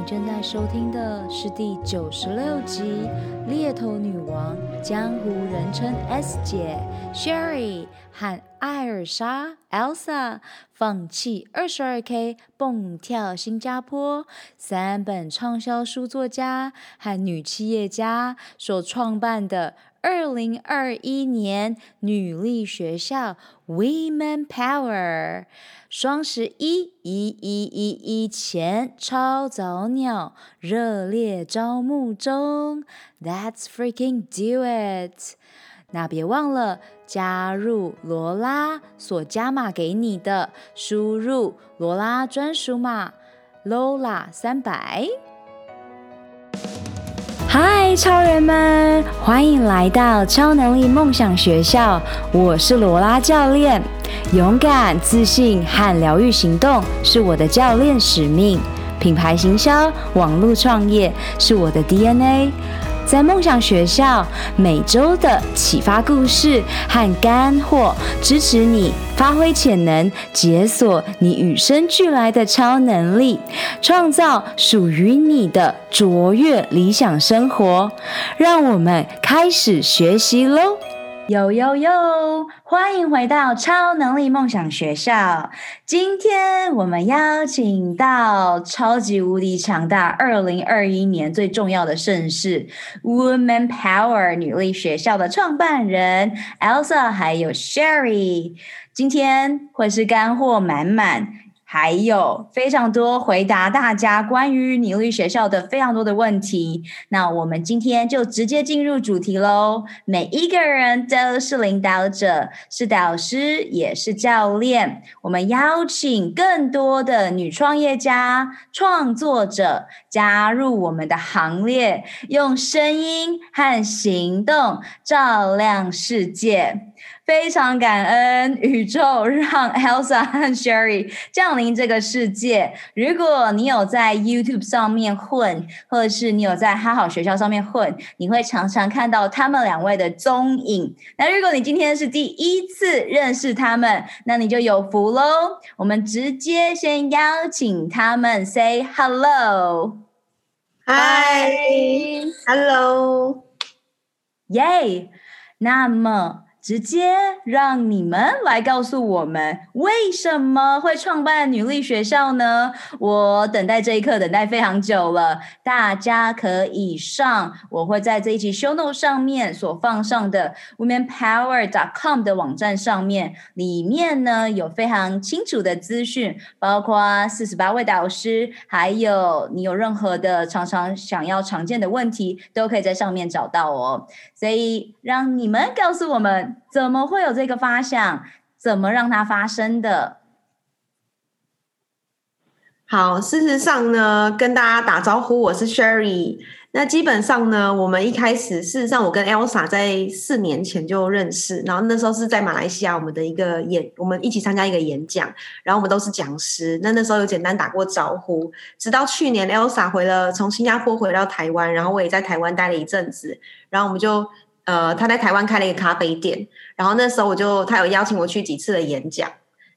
你正在收听的是第九十六集《猎头女王》，江湖人称 S 姐 Sherry 和艾尔莎 Elsa 放弃二十二 K 蹦跳新加坡，三本畅销书作家和女企业家所创办的。二零二一年女力学校 Women Power 双十一一一一一前超早鸟热烈招募中，Let's freaking do it！那别忘了加入罗拉所加码给你的，输入罗拉专属码 Lola 三百。嗨，超人们，欢迎来到超能力梦想学校。我是罗拉教练，勇敢、自信和疗愈行动是我的教练使命。品牌行销、网络创业是我的 DNA。在梦想学校，每周的启发故事和干货，支持你发挥潜能，解锁你与生俱来的超能力，创造属于你的卓越理想生活。让我们开始学习喽！有有有！欢迎回到超能力梦想学校。今天我们邀请到超级无敌强大二零二一年最重要的盛事 ——Woman Power 女力学校的创办人 Elsa 还有 Sherry。今天会是干货满满。还有非常多回答大家关于女力学校的非常多的问题，那我们今天就直接进入主题喽。每一个人都是领导者，是导师，也是教练。我们邀请更多的女创业家、创作者加入我们的行列，用声音和行动照亮世界。非常感恩宇宙让 Elsa 和 Sherry 降临这个世界。如果你有在 YouTube 上面混，或者是你有在哈好学校上面混，你会常常看到他们两位的踪影。那如果你今天是第一次认识他们，那你就有福喽。我们直接先邀请他们 Say Hello，Hi，Hello，耶。那么。直接让你们来告诉我们为什么会创办女力学校呢？我等待这一刻等待非常久了，大家可以上，我会在这一期 show note 上面所放上的 womenpower.com 的网站上面，里面呢有非常清楚的资讯，包括四十八位导师，还有你有任何的常常想要常见的问题，都可以在上面找到哦。所以让你们告诉我们。怎么会有这个发想？怎么让它发生的？好，事实上呢，跟大家打招呼，我是 Sherry。那基本上呢，我们一开始，事实上我跟 Elsa 在四年前就认识，然后那时候是在马来西亚，我们的一个演，我们一起参加一个演讲，然后我们都是讲师。那那时候有简单打过招呼，直到去年 Elsa 回了，从新加坡回到台湾，然后我也在台湾待了一阵子，然后我们就。呃，他在台湾开了一个咖啡店，然后那时候我就他有邀请我去几次的演讲，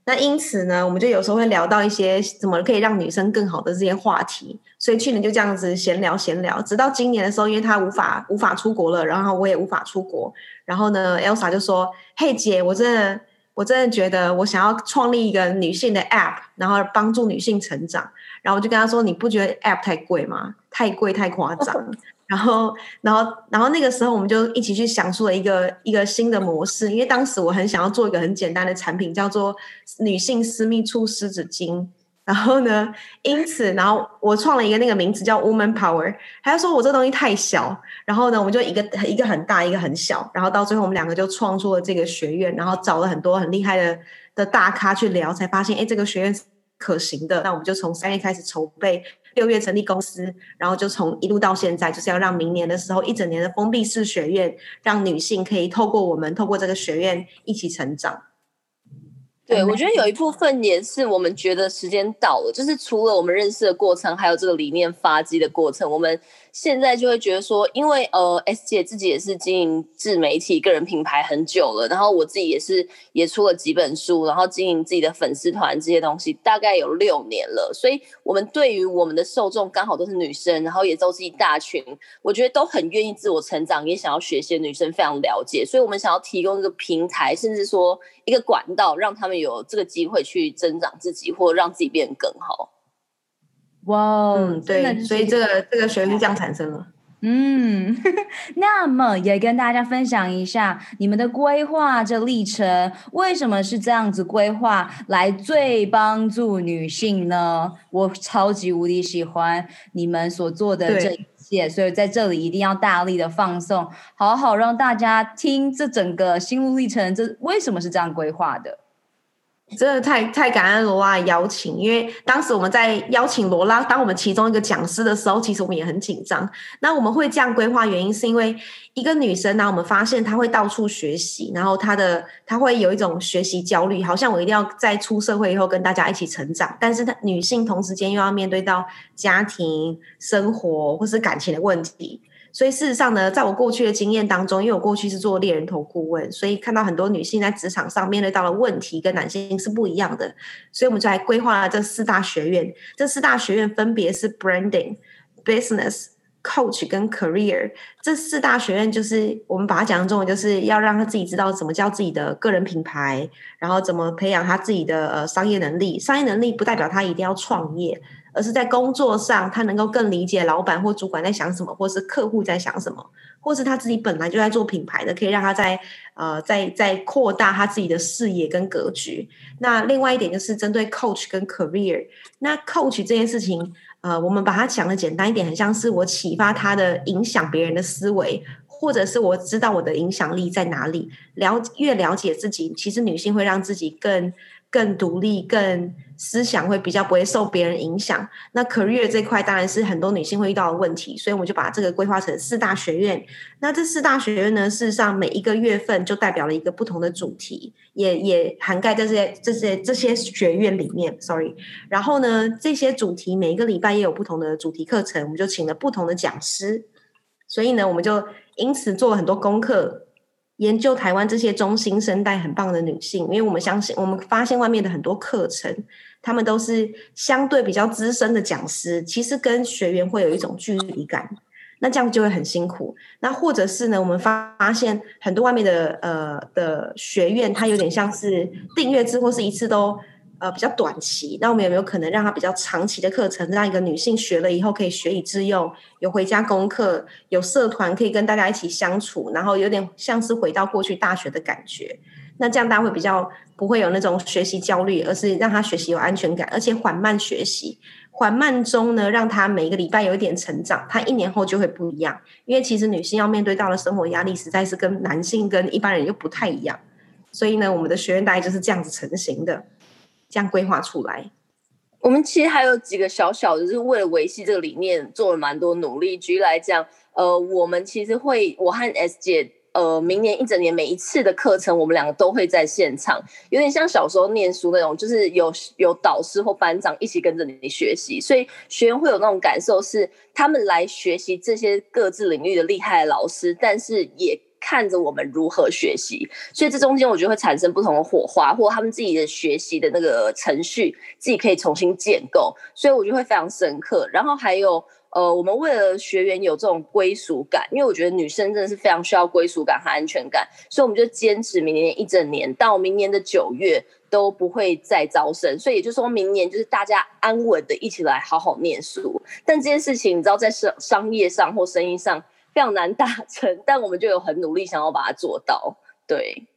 那因此呢，我们就有时候会聊到一些怎么可以让女生更好的这些话题，所以去年就这样子闲聊闲聊，直到今年的时候，因为他无法无法出国了，然后我也无法出国，然后呢，Elsa 就说：“嘿姐，我真的我真的觉得我想要创立一个女性的 App，然后帮助女性成长。”然后我就跟他说：“你不觉得 App 太贵吗？太贵太夸张。”然后，然后，然后那个时候，我们就一起去想出了一个一个新的模式。因为当时我很想要做一个很简单的产品，叫做女性私密处湿纸巾。然后呢，因此，然后我创了一个那个名字叫 Woman Power。他就说我这东西太小，然后呢，我们就一个一个很大，一个很小。然后到最后，我们两个就创出了这个学院，然后找了很多很厉害的的大咖去聊，才发现，哎，这个学院可行的。那我们就从三月开始筹备。六月成立公司，然后就从一路到现在，就是要让明年的时候一整年的封闭式学院，让女性可以透过我们，透过这个学院一起成长。对，我觉得有一部分也是我们觉得时间到了，就是除了我们认识的过程，还有这个理念发迹的过程，我们现在就会觉得说，因为呃，S 姐自己也是经营自媒体、个人品牌很久了，然后我自己也是也出了几本书，然后经营自己的粉丝团这些东西，大概有六年了。所以，我们对于我们的受众刚好都是女生，然后也都是一大群，我觉得都很愿意自我成长，也想要学习的女生非常了解。所以我们想要提供一个平台，甚至说一个管道，让他们有这个机会去增长自己，或让自己变得更好。哇，嗯，对，所以这个这个旋律这样 产生了。嗯，那么也跟大家分享一下你们的规划这历程，为什么是这样子规划来最帮助女性呢？我超级无敌喜欢你们所做的这一切，所以在这里一定要大力的放送，好好让大家听这整个心路历程，这为什么是这样规划的？真的太太感恩罗拉的邀请，因为当时我们在邀请罗拉当我们其中一个讲师的时候，其实我们也很紧张。那我们会这样规划，原因是因为一个女生呢，我们发现她会到处学习，然后她的她会有一种学习焦虑，好像我一定要在出社会以后跟大家一起成长。但是她女性同时间又要面对到家庭生活或是感情的问题。所以事实上呢，在我过去的经验当中，因为我过去是做猎人头顾问，所以看到很多女性在职场上面对到的问题跟男性是不一样的，所以我们就来规划了这四大学院。这四大学院分别是 Branding、Business、Coach 跟 Career。这四大学院就是我们把它讲成中文，就是要让他自己知道什么叫自己的个人品牌，然后怎么培养他自己的呃商业能力。商业能力不代表他一定要创业。而是在工作上，他能够更理解老板或主管在想什么，或是客户在想什么，或是他自己本来就在做品牌的，可以让他在呃在在扩大他自己的视野跟格局。那另外一点就是针对 coach 跟 career，那 coach 这件事情，呃，我们把它讲的简单一点，很像是我启发他的影响别人的思维，或者是我知道我的影响力在哪里，了越了解自己，其实女性会让自己更更独立，更。思想会比较不会受别人影响。那 career 这块当然是很多女性会遇到的问题，所以我们就把这个规划成四大学院。那这四大学院呢，事实上每一个月份就代表了一个不同的主题，也也涵盖在这些这些这些学院里面。Sorry，然后呢，这些主题每一个礼拜也有不同的主题课程，我们就请了不同的讲师。所以呢，我们就因此做了很多功课。研究台湾这些中新生代很棒的女性，因为我们相信，我们发现外面的很多课程，他们都是相对比较资深的讲师，其实跟学员会有一种距离感，那这样就会很辛苦。那或者是呢，我们发发现很多外面的呃的学院，它有点像是订阅制，或是一次都。呃，比较短期，那我们有没有可能让他比较长期的课程，让一个女性学了以后可以学以致用，有回家功课，有社团可以跟大家一起相处，然后有点像是回到过去大学的感觉。那这样大家会比较不会有那种学习焦虑，而是让他学习有安全感，而且缓慢学习，缓慢中呢，让他每一个礼拜有一点成长，他一年后就会不一样。因为其实女性要面对到的生活压力，实在是跟男性跟一般人又不太一样。所以呢，我们的学院大概就是这样子成型的。这样规划出来，我们其实还有几个小小的，就是为了维系这个理念，做了蛮多努力。举例来讲，呃，我们其实会，我和 S 姐，呃，明年一整年每一次的课程，我们两个都会在现场，有点像小时候念书那种，就是有有导师或班长一起跟着你学习，所以学员会有那种感受，是他们来学习这些各自领域的厉害老师，但是也。看着我们如何学习，所以这中间我觉得会产生不同的火花，或他们自己的学习的那个程序，自己可以重新建构，所以我觉得会非常深刻。然后还有，呃，我们为了学员有这种归属感，因为我觉得女生真的是非常需要归属感和安全感，所以我们就坚持明年一整年到明年的九月都不会再招生，所以也就是说明年就是大家安稳的一起来好好念书。但这件事情，你知道，在商商业上或生意上。非常难达成，但我们就有很努力想要把它做到，对。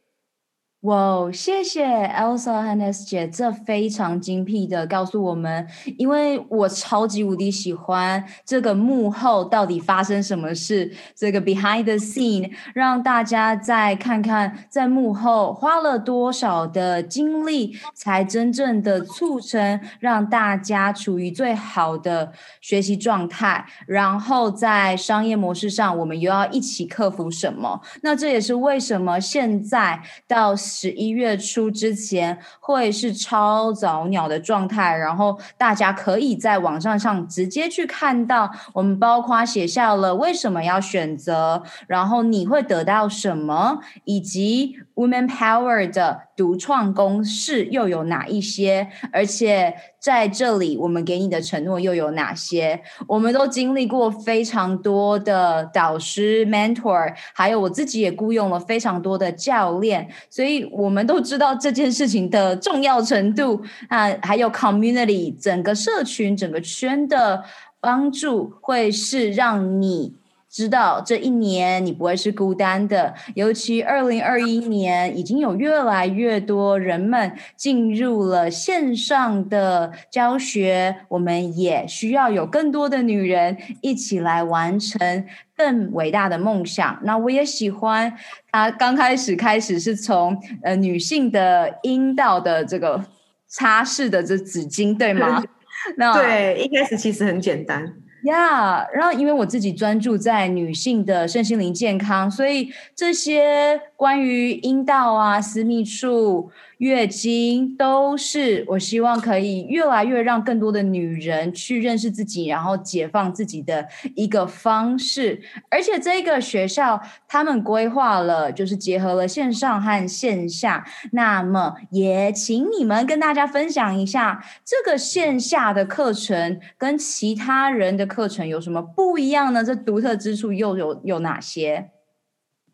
哇，谢谢 Elsa 和 S 姐，这非常精辟的告诉我们，因为我超级无敌喜欢这个幕后到底发生什么事，这个 behind the scene，让大家再看看在幕后花了多少的精力，才真正的促成让大家处于最好的学习状态，然后在商业模式上，我们又要一起克服什么？那这也是为什么现在到。十一月初之前会是超早鸟的状态，然后大家可以在网站上直接去看到。我们包括写下了为什么要选择，然后你会得到什么，以及 Women Power 的独创公式又有哪一些，而且在这里我们给你的承诺又有哪些？我们都经历过非常多的导师、mentor，还有我自己也雇佣了非常多的教练，所以我们都知道这件事情的重要程度啊，还有 community 整个社群、整个圈的帮助，会是让你。知道这一年你不会是孤单的，尤其二零二一年已经有越来越多人们进入了线上的教学，我们也需要有更多的女人一起来完成更伟大的梦想。那我也喜欢他刚开始开始是从呃女性的阴道的这个擦拭的这纸巾，对吗？那对，一开始其实很简单。呀然后因为我自己专注在女性的身心灵健康，所以这些关于阴道啊、私密处。月经都是我希望可以越来越让更多的女人去认识自己，然后解放自己的一个方式。而且这个学校他们规划了，就是结合了线上和线下。那么也请你们跟大家分享一下，这个线下的课程跟其他人的课程有什么不一样呢？这独特之处又有有哪些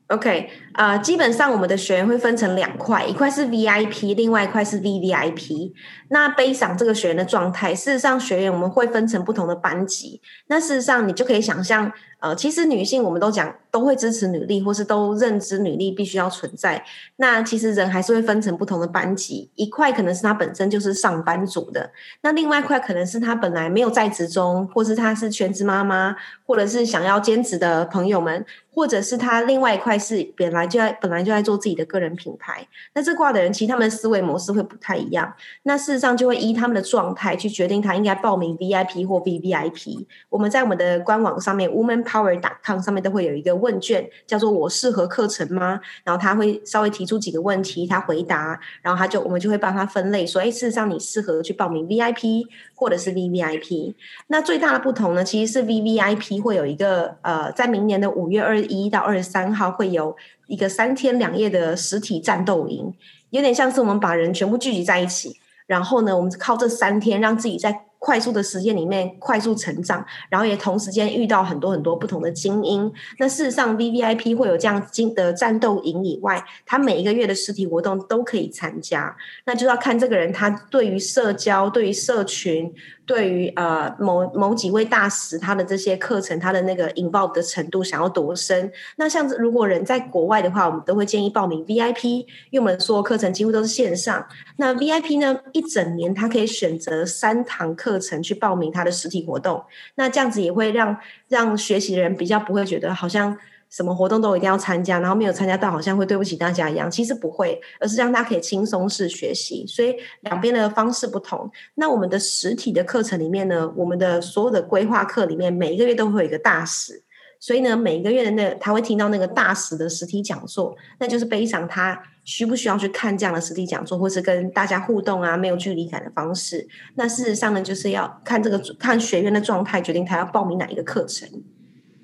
？OK，呃，基本上我们的学员会分成两块，一块是 VIP，另外一块是 VVIP。那背上这个学员的状态，事实上学员我们会分成不同的班级。那事实上你就可以想象，呃，其实女性我们都讲都会支持女力，或是都认知女力必须要存在。那其实人还是会分成不同的班级，一块可能是他本身就是上班族的，那另外一块可能是他本来没有在职中，或是他是全职妈妈，或者是想要兼职的朋友们。或者是他另外一块是本来就在本来就在做自己的个人品牌，那这挂的人其实他们的思维模式会不太一样，那事实上就会依他们的状态去决定他应该报名 VIP 或 VVIP。我们在我们的官网上面 Woman Power.com 上面都会有一个问卷，叫做“我适合课程吗？”然后他会稍微提出几个问题，他回答，然后他就我们就会帮他分类，说：“哎，事实上你适合去报名 VIP 或者是 VVIP。”那最大的不同呢，其实是 VVIP 会有一个呃，在明年的五月二十。一到二十三号会有一个三天两夜的实体战斗营，有点像是我们把人全部聚集在一起，然后呢，我们靠这三天让自己在快速的时间里面快速成长，然后也同时间遇到很多很多不同的精英。那事实上，VVIP 会有这样精的战斗营以外，他每一个月的实体活动都可以参加，那就要看这个人他对于社交、对于社群。对于呃某某几位大使，他的这些课程，他的那个 involve 的程度想要多深？那像如果人在国外的话，我们都会建议报名 VIP，因为我们所有课程几乎都是线上。那 VIP 呢，一整年他可以选择三堂课课程去报名他的实体活动，那这样子也会让让学习的人比较不会觉得好像。什么活动都一定要参加，然后没有参加到，好像会对不起大家一样。其实不会，而是让他可以轻松式学习。所以两边的方式不同。那我们的实体的课程里面呢，我们的所有的规划课里面，每一个月都会有一个大使。所以呢，每个月的那他会听到那个大使的实体讲座，那就是非常他需不需要去看这样的实体讲座，或是跟大家互动啊，没有距离感的方式。那事实上呢，就是要看这个看学员的状态，决定他要报名哪一个课程。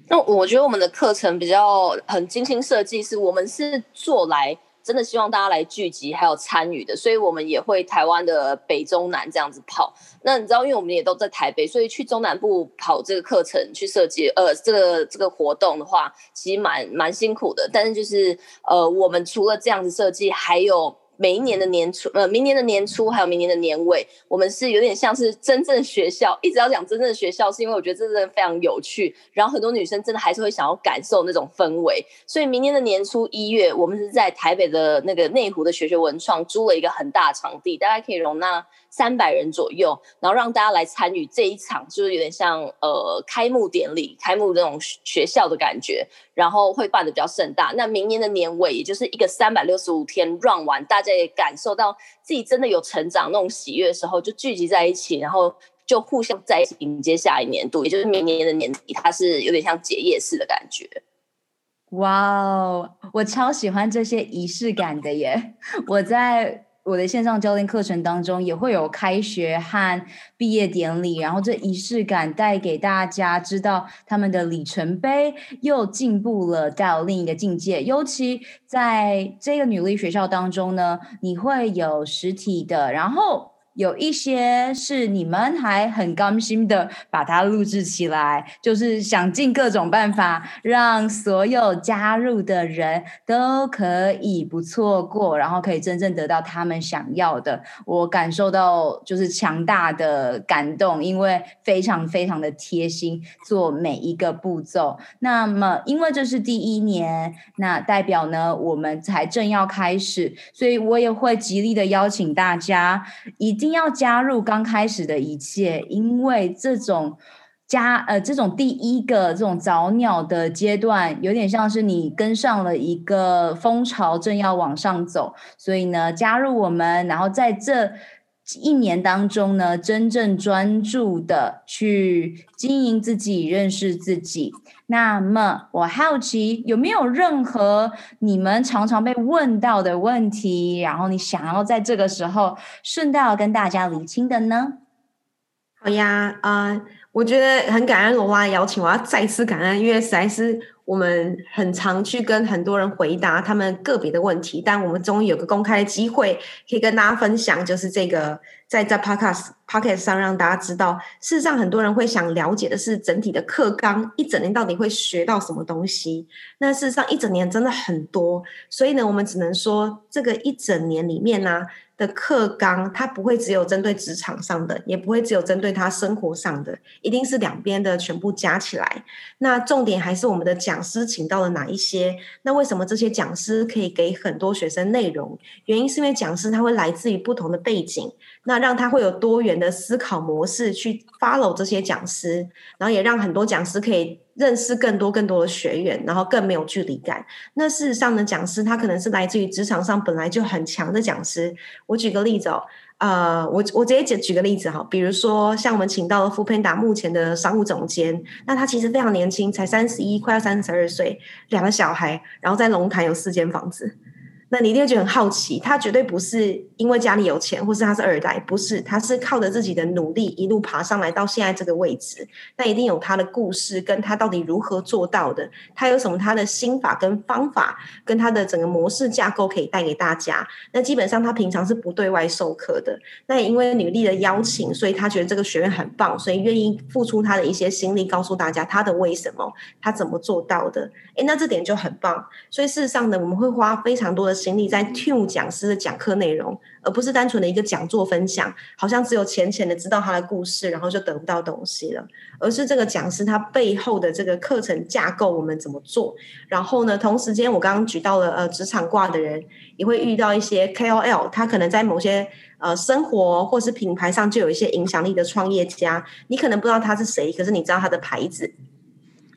那我觉得我们的课程比较很精心设计，是我们是做来真的希望大家来聚集还有参与的，所以我们也会台湾的北中南这样子跑。那你知道，因为我们也都在台北，所以去中南部跑这个课程去设计，呃，这个这个活动的话，其实蛮蛮辛苦的。但是就是呃，我们除了这样子设计，还有。每一年的年初，呃，明年的年初，还有明年的年尾，我们是有点像是真正学校。一直要讲真正的学校，是因为我觉得这真的非常有趣。然后很多女生真的还是会想要感受那种氛围。所以明年的年初一月，我们是在台北的那个内湖的学学文创租了一个很大场地，大概可以容纳三百人左右，然后让大家来参与这一场，就是有点像呃开幕典礼、开幕那种学校的感觉。然后会办得比较盛大。那明年的年尾，也就是一个三百六十五天 run 完，大家也感受到自己真的有成长那种喜悦的时候，就聚集在一起，然后就互相在一起迎接下一年度，也就是明年的年底，它是有点像结业式的感觉。哇哦，我超喜欢这些仪式感的耶！我在我的线上教练课程当中也会有开学和毕业典礼，然后这仪式感带给大家知道他们的里程碑又进步了到另一个境界。尤其在这个女力学校当中呢，你会有实体的，然后。有一些是你们还很甘心的把它录制起来，就是想尽各种办法让所有加入的人都可以不错过，然后可以真正得到他们想要的。我感受到就是强大的感动，因为非常非常的贴心，做每一个步骤。那么，因为这是第一年，那代表呢，我们才正要开始，所以我也会极力的邀请大家一定。要加入刚开始的一切，因为这种加呃这种第一个这种早鸟的阶段，有点像是你跟上了一个风潮，正要往上走。所以呢，加入我们，然后在这一年当中呢，真正专注的去经营自己，认识自己。那么，我好奇有没有任何你们常常被问到的问题，然后你想要在这个时候顺道跟大家理清的呢？好呀，啊、呃，我觉得很感恩罗拉的邀请，我要再次感恩，因为实在是。我们很常去跟很多人回答他们个别的问题，但我们终于有个公开的机会，可以跟大家分享，就是这个在在 podcast podcast 上让大家知道，事实上很多人会想了解的是整体的课纲，一整年到底会学到什么东西？那事实上一整年真的很多，所以呢，我们只能说这个一整年里面呢、的课纲，它不会只有针对职场上的，也不会只有针对他生活上的，一定是两边的全部加起来。那重点还是我们的讲讲师请到了哪一些？那为什么这些讲师可以给很多学生内容？原因是因为讲师他会来自于不同的背景，那让他会有多元的思考模式去 follow 这些讲师，然后也让很多讲师可以。认识更多更多的学员，然后更没有距离感。那事实上呢，讲师他可能是来自于职场上本来就很强的讲师。我举个例子哦，呃，我我直接举举个例子哈，比如说像我们请到了 foodpanda 目前的商务总监，那他其实非常年轻，才三十一，快要三十二岁，两个小孩，然后在龙潭有四间房子。那你一定会觉得很好奇，他绝对不是因为家里有钱，或是他是二代，不是，他是靠着自己的努力一路爬上来到现在这个位置。那一定有他的故事，跟他到底如何做到的，他有什么他的心法跟方法，跟他的整个模式架构可以带给大家。那基本上他平常是不对外授课的，那也因为女力的邀请，所以他觉得这个学院很棒，所以愿意付出他的一些心力，告诉大家他的为什么，他怎么做到的。诶，那这点就很棒。所以事实上呢，我们会花非常多的。心力在听讲师的讲课内容，而不是单纯的一个讲座分享，好像只有浅浅的知道他的故事，然后就得不到东西了。而是这个讲师他背后的这个课程架构，我们怎么做？然后呢，同时间我刚刚举到了呃职场挂的人，也会遇到一些 KOL，他可能在某些呃生活或是品牌上就有一些影响力的创业家，你可能不知道他是谁，可是你知道他的牌子。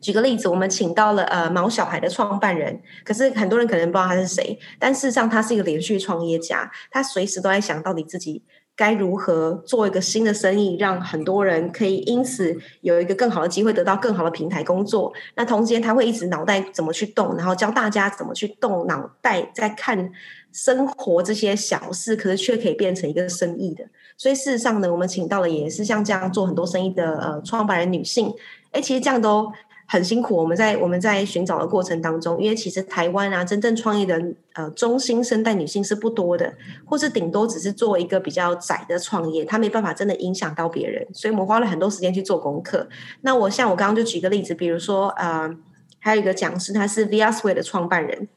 举个例子，我们请到了呃毛小孩的创办人，可是很多人可能不知道他是谁，但事实上他是一个连续创业家，他随时都在想到底自己该如何做一个新的生意，让很多人可以因此有一个更好的机会，得到更好的平台工作。那同时间他会一直脑袋怎么去动，然后教大家怎么去动脑袋，在看生活这些小事，可是却可以变成一个生意的。所以事实上呢，我们请到了也是像这样做很多生意的呃创办人女性，哎，其实这样都。很辛苦，我们在我们在寻找的过程当中，因为其实台湾啊，真正创业的呃中新生代女性是不多的，或是顶多只是做一个比较窄的创业，她没办法真的影响到别人，所以我们花了很多时间去做功课。那我像我刚刚就举个例子，比如说呃，还有一个讲师，他是 Viasway 的创办人。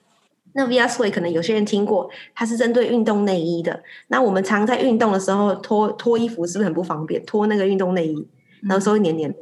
那 Viasway 可能有些人听过，他是针对运动内衣的。那我们常在运动的时候脱脱衣服是不是很不方便？脱那个运动内衣，然后稍微黏黏。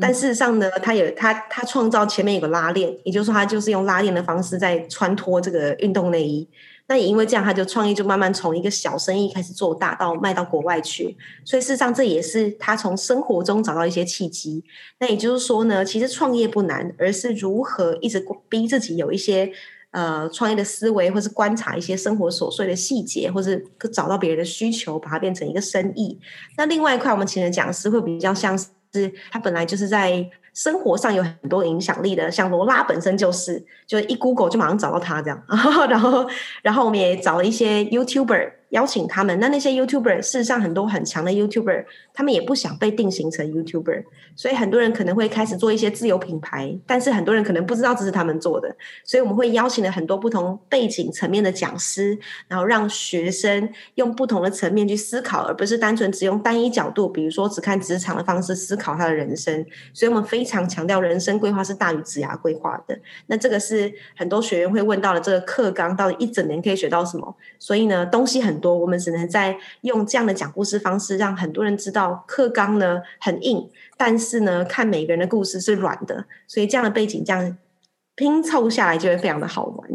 但事实上呢，他也他他创造前面有个拉链，也就是说他就是用拉链的方式在穿脱这个运动内衣。那也因为这样，他就创业就慢慢从一个小生意开始做大，到卖到国外去。所以事实上这也是他从生活中找到一些契机。那也就是说呢，其实创业不难，而是如何一直逼自己有一些呃创业的思维，或是观察一些生活琐碎的细节，或是找到别人的需求，把它变成一个生意。那另外一块，我们请的讲师会比较像是。他本来就是在生活上有很多影响力的，像罗拉本身就是，就一 Google 就马上找到他这样，然后然后我们也找了一些 YouTuber。邀请他们，那那些 YouTuber 事实上很多很强的 YouTuber，他们也不想被定型成 YouTuber，所以很多人可能会开始做一些自有品牌，但是很多人可能不知道这是他们做的，所以我们会邀请了很多不同背景层面的讲师，然后让学生用不同的层面去思考，而不是单纯只用单一角度，比如说只看职场的方式思考他的人生。所以我们非常强调人生规划是大于职涯规划的。那这个是很多学员会问到的，这个课纲到底一整年可以学到什么？所以呢，东西很多。我们只能在用这样的讲故事方式，让很多人知道课纲呢很硬，但是呢，看每个人的故事是软的，所以这样的背景这样拼凑下来就会非常的好玩。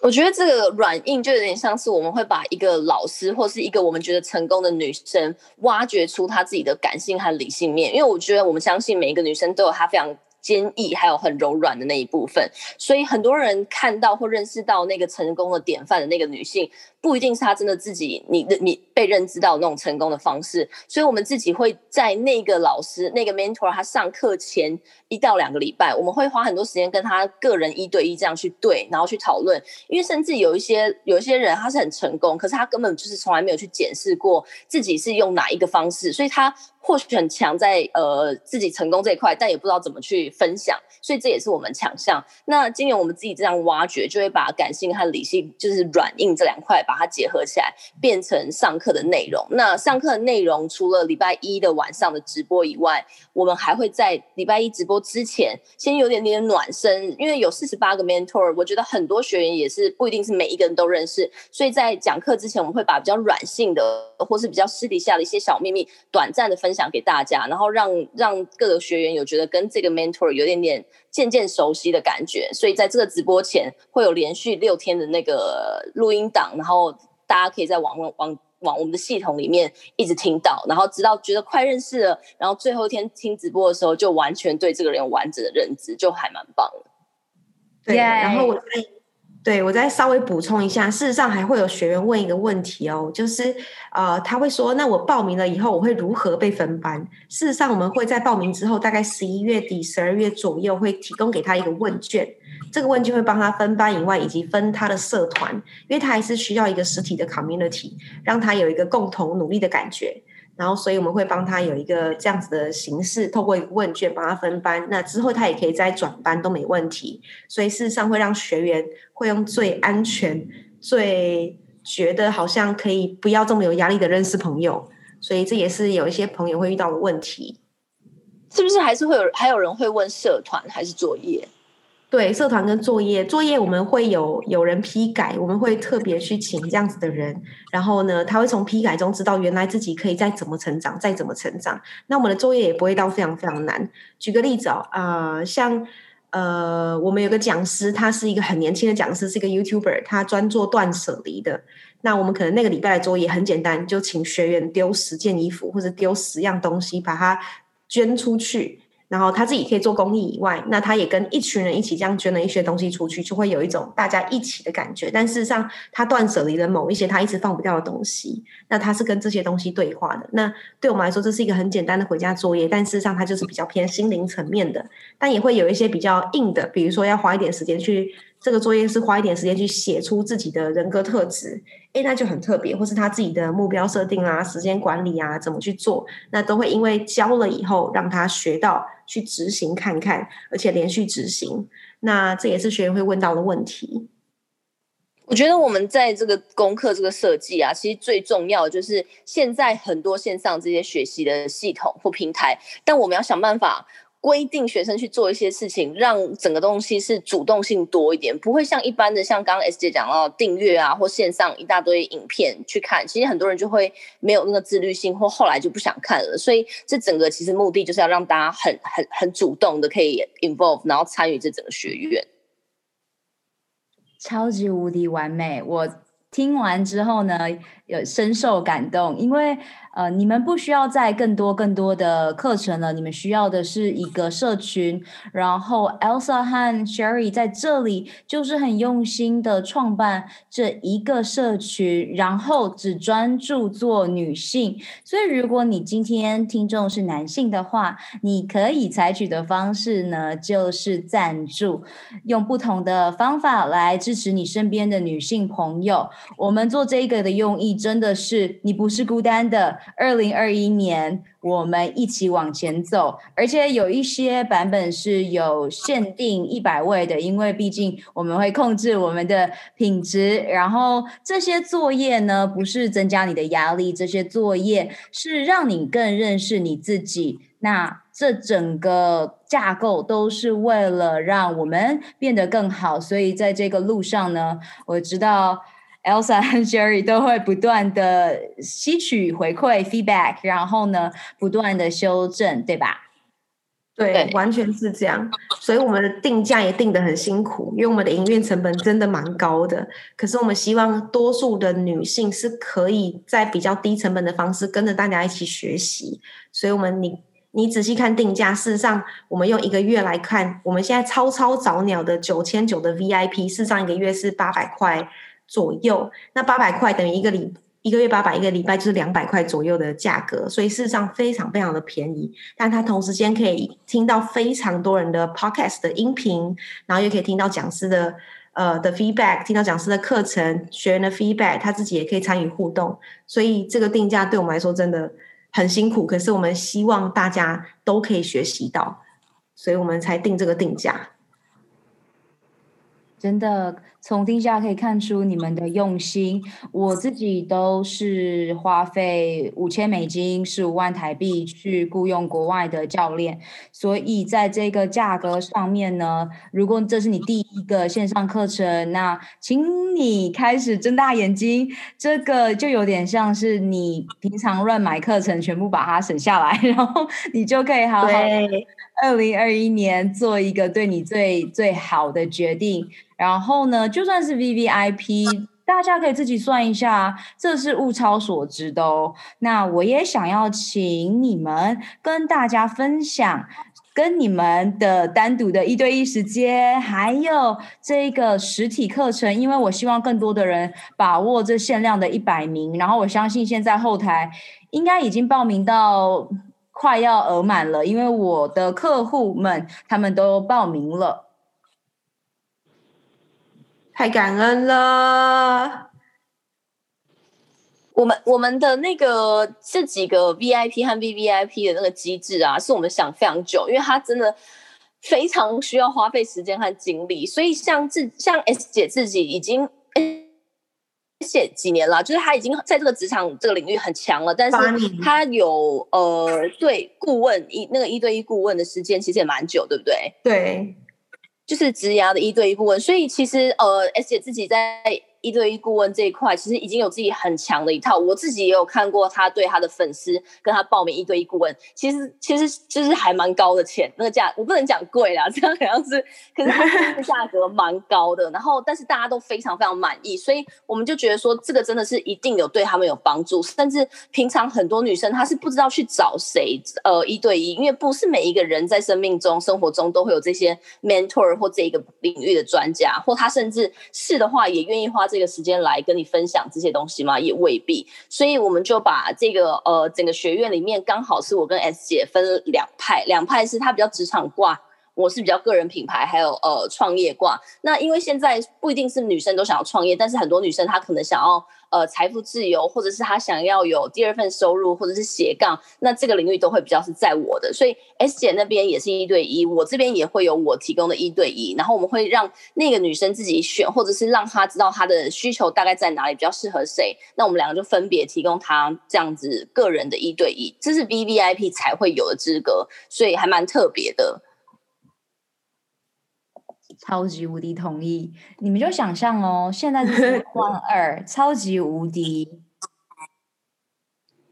我觉得这个软硬就有点像是我们会把一个老师或是一个我们觉得成功的女生挖掘出她自己的感性和理性面，因为我觉得我们相信每一个女生都有她非常。坚毅还有很柔软的那一部分，所以很多人看到或认识到那个成功的典范的那个女性，不一定是他真的自己，你的你被认知到那种成功的方式。所以我们自己会在那个老师、那个 mentor 他上课前一到两个礼拜，我们会花很多时间跟他个人一对一这样去对，然后去讨论。因为甚至有一些有一些人他是很成功，可是他根本就是从来没有去检视过自己是用哪一个方式，所以他。或许很强在呃自己成功这一块，但也不知道怎么去分享，所以这也是我们强项。那经由我们自己这样挖掘，就会把感性和理性，就是软硬这两块，把把它结合起来，变成上课的内容。那上课的内容除了礼拜一的晚上的直播以外，我们还会在礼拜一直播之前，先有点点暖身，因为有四十八个 mentor，我觉得很多学员也是不一定是每一个人都认识，所以在讲课之前，我们会把比较软性的，或是比较私底下的一些小秘密，短暂的。分享给大家，然后让让各个学员有觉得跟这个 mentor 有点点渐渐熟悉的感觉，所以在这个直播前会有连续六天的那个录音档，然后大家可以在网网往我们的系统里面一直听到，然后直到觉得快认识了，然后最后一天听直播的时候就完全对这个人有完整的认知，就还蛮棒的。对，然后我。对，我再稍微补充一下，事实上还会有学员问一个问题哦，就是呃，他会说，那我报名了以后，我会如何被分班？事实上，我们会在报名之后，大概十一月底、十二月左右，会提供给他一个问卷，这个问卷会帮他分班以外，以及分他的社团，因为他还是需要一个实体的 community，让他有一个共同努力的感觉。然后，所以我们会帮他有一个这样子的形式，透过一个问卷帮他分班。那之后他也可以再转班都没问题。所以事实上会让学员会用最安全、最觉得好像可以不要这么有压力的认识朋友。所以这也是有一些朋友会遇到的问题。是不是还是会有还有人会问社团还是作业？对，社团跟作业，作业我们会有有人批改，我们会特别去请这样子的人，然后呢，他会从批改中知道原来自己可以再怎么成长，再怎么成长。那我们的作业也不会到非常非常难。举个例子哦，呃，像呃，我们有个讲师，他是一个很年轻的讲师，是一个 YouTuber，他专做断舍离的。那我们可能那个礼拜的作业很简单，就请学员丢十件衣服或者丢十样东西，把它捐出去。然后他自己可以做公益以外，那他也跟一群人一起这样捐了一些东西出去，就会有一种大家一起的感觉。但事实上，他断舍离了某一些他一直放不掉的东西，那他是跟这些东西对话的。那对我们来说，这是一个很简单的回家作业，但事实上，它就是比较偏心灵层面的。但也会有一些比较硬的，比如说要花一点时间去。这个作业是花一点时间去写出自己的人格特质，诶，那就很特别，或是他自己的目标设定啊、时间管理啊，怎么去做，那都会因为教了以后，让他学到去执行看看，而且连续执行。那这也是学员会问到的问题。我觉得我们在这个功课这个设计啊，其实最重要就是现在很多线上这些学习的系统或平台，但我们要想办法。规定学生去做一些事情，让整个东西是主动性多一点，不会像一般的像刚刚 S 姐讲到订阅啊，或线上一大堆影片去看，其实很多人就会没有那个自律性，或后来就不想看了。所以这整个其实目的就是要让大家很很很主动的可以 involve，然后参与这整个学院。超级无敌完美！我听完之后呢，有深受感动，因为呃，你们不需要再更多更多的课程了，你们需要的是一个社群。然后 Elsa 和 Sherry 在这里就是很用心的创办这一个社群，然后只专注做女性。所以，如果你今天听众是男性的话，你可以采取的方式呢，就是赞助，用不同的方法来支持你身边的女性朋友。我们做这个的用意真的是，你不是孤单的。二零二一年，我们一起往前走，而且有一些版本是有限定一百位的，因为毕竟我们会控制我们的品质。然后这些作业呢，不是增加你的压力，这些作业是让你更认识你自己。那这整个架构都是为了让我们变得更好，所以在这个路上呢，我知道。Elsa 和 Sherry 都会不断的吸取回馈 feedback，然后呢，不断的修正，对吧？对，对，完全是这样。所以我们的定价也定得很辛苦，因为我们的营运成本真的蛮高的。可是我们希望多数的女性是可以在比较低成本的方式跟着大家一起学习。所以，我们你你仔细看定价，事实上我们用一个月来看，我们现在超超早鸟的九千九的 VIP，事实上一个月是八百块。左右，那八百块等于一个礼一个月八百，一个礼拜就是两百块左右的价格，所以事实上非常非常的便宜。但他同时间可以听到非常多人的 podcast 的音频，然后又可以听到讲师的呃的 feedback，听到讲师的课程学员的 feedback，他自己也可以参与互动。所以这个定价对我们来说真的很辛苦，可是我们希望大家都可以学习到，所以我们才定这个定价。真的，从定价可以看出你们的用心。我自己都是花费五千美金，十五万台币去雇佣国外的教练，所以在这个价格上面呢，如果这是你第一个线上课程，那请你开始睁大眼睛。这个就有点像是你平常乱买课程，全部把它省下来，然后你就可以好好二零二一年做一个对你最最好的决定。然后呢，就算是 VVIP，大家可以自己算一下，这是物超所值的哦。那我也想要请你们跟大家分享，跟你们的单独的一对一时间，还有这个实体课程，因为我希望更多的人把握这限量的一百名。然后我相信现在后台应该已经报名到快要额满了，因为我的客户们他们都报名了。太感恩了！我们我们的那个这几个 VIP 和 VVIP 的那个机制啊，是我们想非常久，因为它真的非常需要花费时间和精力。所以像自像 S 姐自己已经姐几年了，就是他已经在这个职场这个领域很强了，但是他有呃对顾问一那个一对一顾问的时间其实也蛮久，对不对？对。就是职涯的一对一顾问，所以其实呃，S 姐自己在。一对一顾问这一块，其实已经有自己很强的一套。我自己也有看过他对他的粉丝跟他报名一对一顾问，其实其实就是还蛮高的钱，那个价我不能讲贵啦，这样好像是，可是他的 价格蛮高的。然后，但是大家都非常非常满意，所以我们就觉得说，这个真的是一定有对他们有帮助。甚至平常很多女生她是不知道去找谁呃一对一，因为不是每一个人在生命中、生活中都会有这些 mentor 或这一个领域的专家，或他甚至是的话也愿意花。这个时间来跟你分享这些东西吗？也未必，所以我们就把这个呃整个学院里面刚好是我跟 S 姐分两派，两派是她比较职场挂。我是比较个人品牌，还有呃创业挂。那因为现在不一定是女生都想要创业，但是很多女生她可能想要呃财富自由，或者是他想要有第二份收入，或者是斜杠。那这个领域都会比较是在我的，所以 S 姐那边也是一对一，我这边也会有我提供的一对一。然后我们会让那个女生自己选，或者是让她知道她的需求大概在哪里，比较适合谁。那我们两个就分别提供她这样子个人的一对一，这是 VVIP 才会有的资格，所以还蛮特别的。超级无敌同意！你们就想象哦，现在是 万二，超级无敌，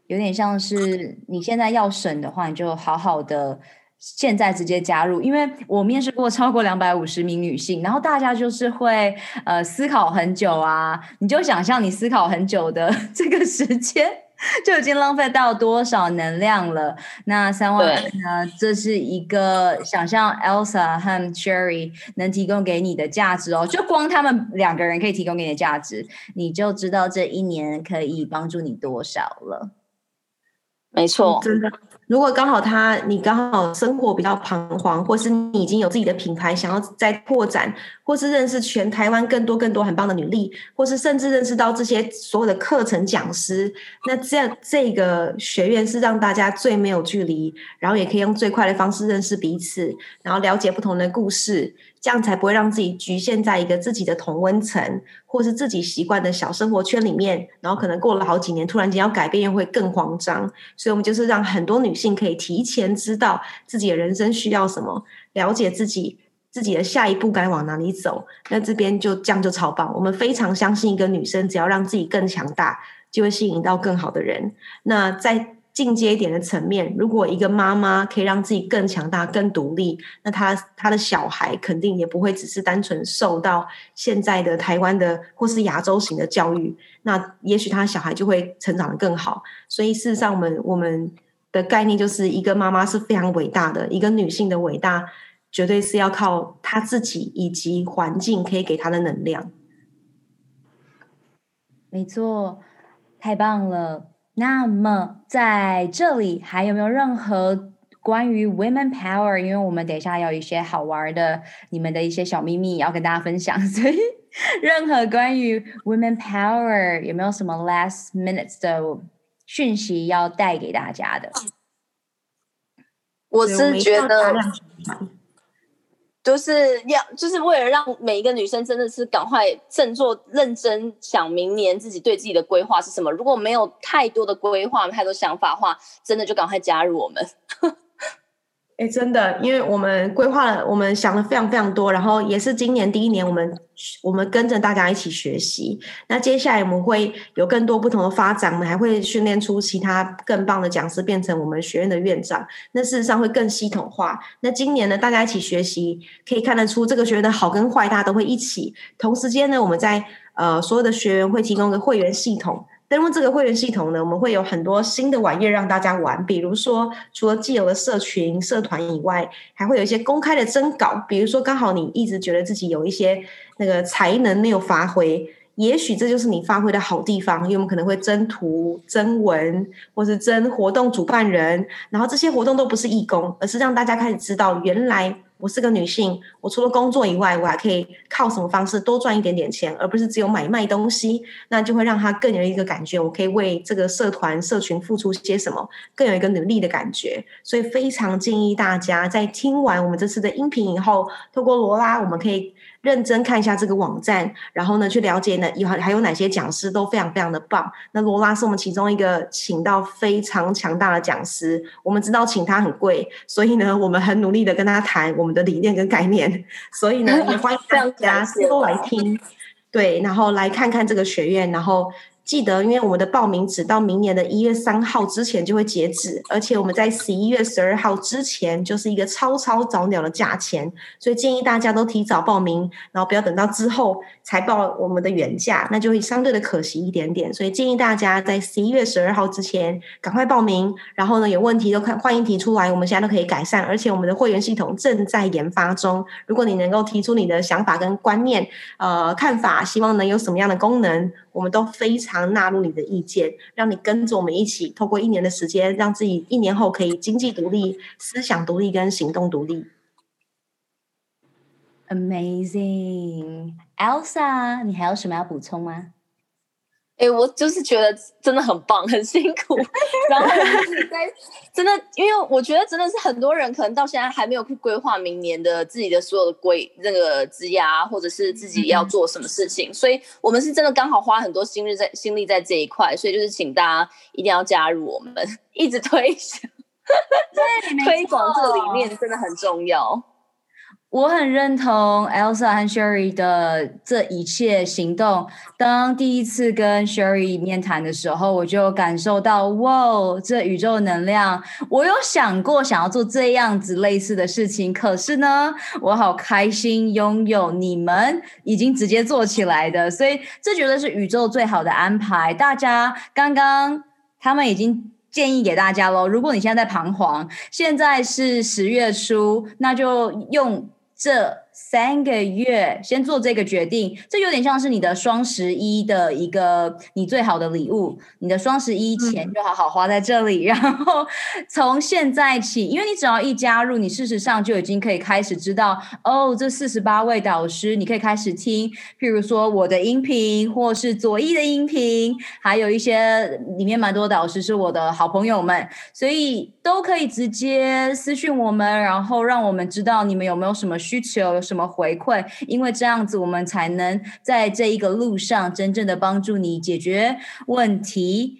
有点像是你现在要省的话，你就好好的现在直接加入，因为我面试过超过两百五十名女性，然后大家就是会呃思考很久啊，你就想象你思考很久的 这个时间就已经浪费到多少能量了。那三万二呢？这是一个想象 Elsa 和 Sherry 能提供给你的价值哦，就光他们两个人可以提供给你的价值，你就知道这一年可以帮助你多少了。没错，真的。如果刚好他，你刚好生活比较彷徨，或是你已经有自己的品牌，想要再扩展，或是认识全台湾更多更多很棒的女力，或是甚至认识到这些所有的课程讲师，那这样这个学院是让大家最没有距离，然后也可以用最快的方式认识彼此，然后了解不同的故事。这样才不会让自己局限在一个自己的同温层，或是自己习惯的小生活圈里面，然后可能过了好几年，突然间要改变又会更慌张。所以，我们就是让很多女性可以提前知道自己的人生需要什么，了解自己自己的下一步该往哪里走。那这边就这样就超棒。我们非常相信，一个女生只要让自己更强大，就会吸引到更好的人。那在进阶一点的层面，如果一个妈妈可以让自己更强大、更独立，那她她的小孩肯定也不会只是单纯受到现在的台湾的或是亚洲型的教育，那也许她小孩就会成长得更好。所以事实上，我们我们的概念就是一个妈妈是非常伟大的，一个女性的伟大，绝对是要靠她自己以及环境可以给她的能量。没错，太棒了。那么在这里还有没有任何关于 Women Power？因为我们等一下有一些好玩的，你们的一些小秘密要跟大家分享，所以任何关于 Women Power 有没有什么 last minutes 的讯息要带给大家的？我是觉得。就是要，就是为了让每一个女生真的是赶快振作、认真想明年自己对自己的规划是什么。如果没有太多的规划、太多想法的话，真的就赶快加入我们。哎，真的，因为我们规划了，我们想了非常非常多，然后也是今年第一年，我们我们跟着大家一起学习。那接下来我们会有更多不同的发展，我们还会训练出其他更棒的讲师，变成我们学院的院长。那事实上会更系统化。那今年呢，大家一起学习，可以看得出这个学院的好跟坏，大家都会一起。同时间呢，我们在呃所有的学员会提供一个会员系统。登录这个会员系统呢，我们会有很多新的玩意儿让大家玩，比如说除了既有的社群、社团以外，还会有一些公开的征稿。比如说，刚好你一直觉得自己有一些那个才能没有发挥，也许这就是你发挥的好地方。因为我们可能会征图、征文，或是征活动主办人，然后这些活动都不是义工，而是让大家开始知道原来。我是个女性，我除了工作以外，我还可以靠什么方式多赚一点点钱，而不是只有买卖东西，那就会让她更有一个感觉，我可以为这个社团社群付出些什么，更有一个努力的感觉。所以非常建议大家在听完我们这次的音频以后，透过罗拉，我们可以。认真看一下这个网站，然后呢，去了解呢有还有哪些讲师都非常非常的棒。那罗拉是我们其中一个请到非常强大的讲师，我们知道请他很贵，所以呢，我们很努力的跟他谈我们的理念跟概念。所以呢，也欢迎大家都来听，对，然后来看看这个学院，然后。记得，因为我们的报名只到明年的一月三号之前就会截止，而且我们在十一月十二号之前就是一个超超早鸟的价钱，所以建议大家都提早报名，然后不要等到之后才报我们的原价，那就会相对的可惜一点点。所以建议大家在十一月十二号之前赶快报名，然后呢，有问题都看欢迎提出来，我们现在都可以改善，而且我们的会员系统正在研发中。如果你能够提出你的想法跟观念，呃，看法，希望能有什么样的功能。我们都非常常纳入你的意见，让你跟着我们一起，透过一年的时间，让自己一年后可以经济独立、思想独立跟行动独立。Amazing，Elsa，你还有什么要补充吗？哎、欸，我就是觉得真的很棒，很辛苦。然后在真的，因为我觉得真的是很多人可能到现在还没有去规划明年的自己的所有的规那个职压，或者是自己要做什么事情。嗯、所以我们是真的刚好花很多心力在心力在这一块，所以就是请大家一定要加入我们，一直推 推广这个理念真的很重要。我很认同 Elsa 和 Sherry 的这一切行动。当第一次跟 Sherry 面谈的时候，我就感受到，哇，这宇宙能量！我有想过想要做这样子类似的事情，可是呢，我好开心拥有你们已经直接做起来的，所以这绝对是宇宙最好的安排。大家刚刚他们已经建议给大家喽，如果你现在在彷徨，现在是十月初，那就用。这三个月先做这个决定，这有点像是你的双十一的一个你最好的礼物。你的双十一钱就好好花在这里，嗯、然后从现在起，因为你只要一加入，你事实上就已经可以开始知道哦，这四十八位导师，你可以开始听，譬如说我的音频，或是左一的音频，还有一些里面蛮多导师是我的好朋友们，所以都可以直接私讯我们，然后让我们知道你们有没有什么需求，有什么回馈，因为这样子我们才能在这一个路上真正的帮助你解决问题。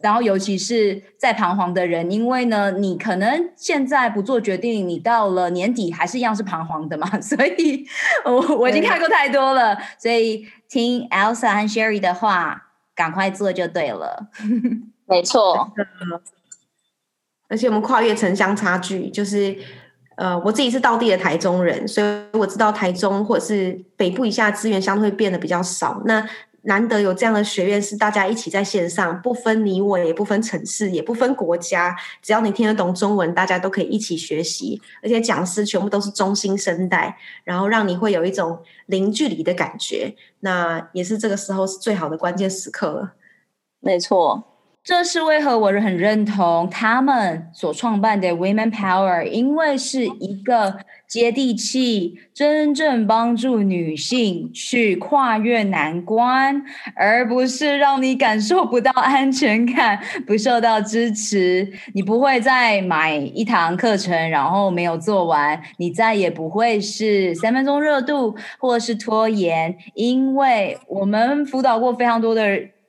然后，尤其是在彷徨的人，因为呢，你可能现在不做决定，你到了年底还是一样是彷徨的嘛。所以我我已经看过太多了，所以听 Elsa 和 Sherry 的话，赶快做就对了。没错，而且我们跨越城乡差距，就是。呃，我自己是道地的台中人，所以我知道台中或者是北部以下资源相对变得比较少。那难得有这样的学院，是大家一起在线上，不分你我，也不分城市，也不分国家，只要你听得懂中文，大家都可以一起学习。而且讲师全部都是中心声带，然后让你会有一种零距离的感觉。那也是这个时候是最好的关键时刻了。没错。这是为何我是很认同他们所创办的 Women Power，因为是一个接地气、真正帮助女性去跨越难关，而不是让你感受不到安全感、不受到支持。你不会再买一堂课程，然后没有做完，你再也不会是三分钟热度或是拖延，因为我们辅导过非常多的。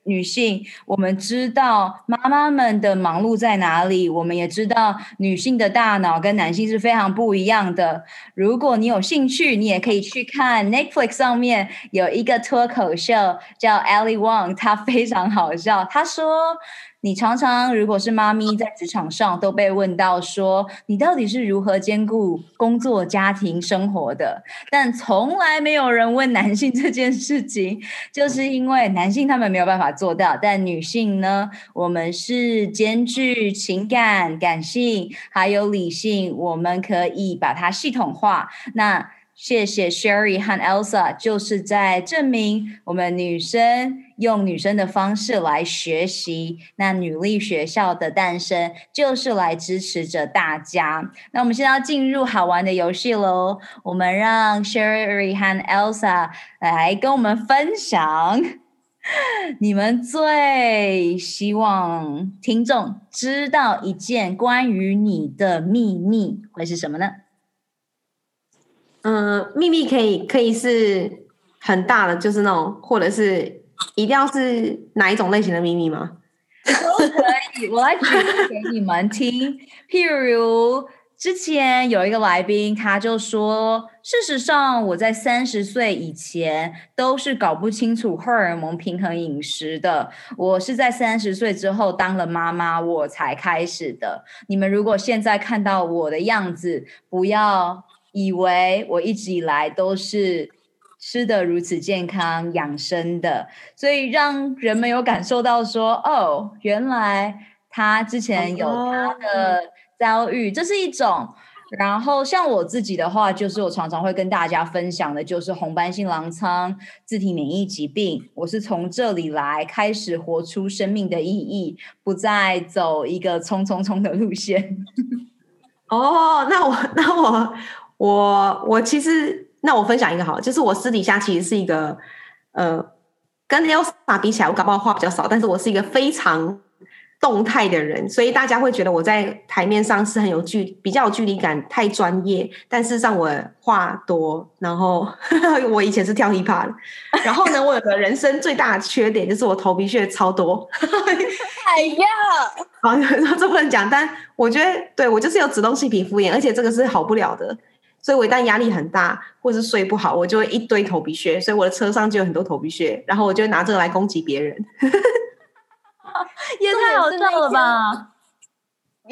女性，我们知道妈妈们的忙碌在哪里，我们也知道女性的大脑跟男性是非常不一样的。如果你有兴趣，你也可以去看 Netflix 上面有一个脱口秀叫 Ali Wong，他非常好笑。他说。你常常如果是妈咪，在职场上都被问到说，你到底是如何兼顾工作、家庭、生活的？但从来没有人问男性这件事情，就是因为男性他们没有办法做到，但女性呢，我们是兼具情感、感性还有理性，我们可以把它系统化。那谢谢 Sherry 和 Elsa，就是在证明我们女生用女生的方式来学习。那女力学校的诞生，就是来支持着大家。那我们现在要进入好玩的游戏喽。我们让 Sherry 和 Elsa 来跟我们分享，你们最希望听众知道一件关于你的秘密，会是什么呢？嗯，秘密可以可以是很大的，就是那种，或者是一定要是哪一种类型的秘密吗？都可以，我来举例给你们听。譬如之前有一个来宾，他就说，事实上我在三十岁以前都是搞不清楚荷尔蒙平衡饮食的，我是在三十岁之后当了妈妈，我才开始的。你们如果现在看到我的样子，不要。以为我一直以来都是吃的如此健康养生的，所以让人们有感受到说，哦，原来他之前有他的遭遇，这是一种。然后像我自己的话，就是我常常会跟大家分享的，就是红斑性狼疮、自体免疫疾病。我是从这里来开始活出生命的意义，不再走一个冲冲冲的路线。哦，那我那我。我我其实，那我分享一个好，就是我私底下其实是一个，呃，跟 Elsa 比起来，我搞不好话比较少，但是我是一个非常动态的人，所以大家会觉得我在台面上是很有距，比较有距离感，太专业，但事实上我话多，然后 我以前是跳 hiphop 的，然后呢，我有个人生最大的缺点就是我头皮屑超多，哎呀，啊，这不能讲，但我觉得对我就是有脂漏性皮肤炎，而且这个是好不了的。所以我一旦压力很大，或是睡不好，我就会一堆头皮屑，所以我的车上就有很多头皮屑，然后我就拿这个来攻击别人，也太好笑了吧！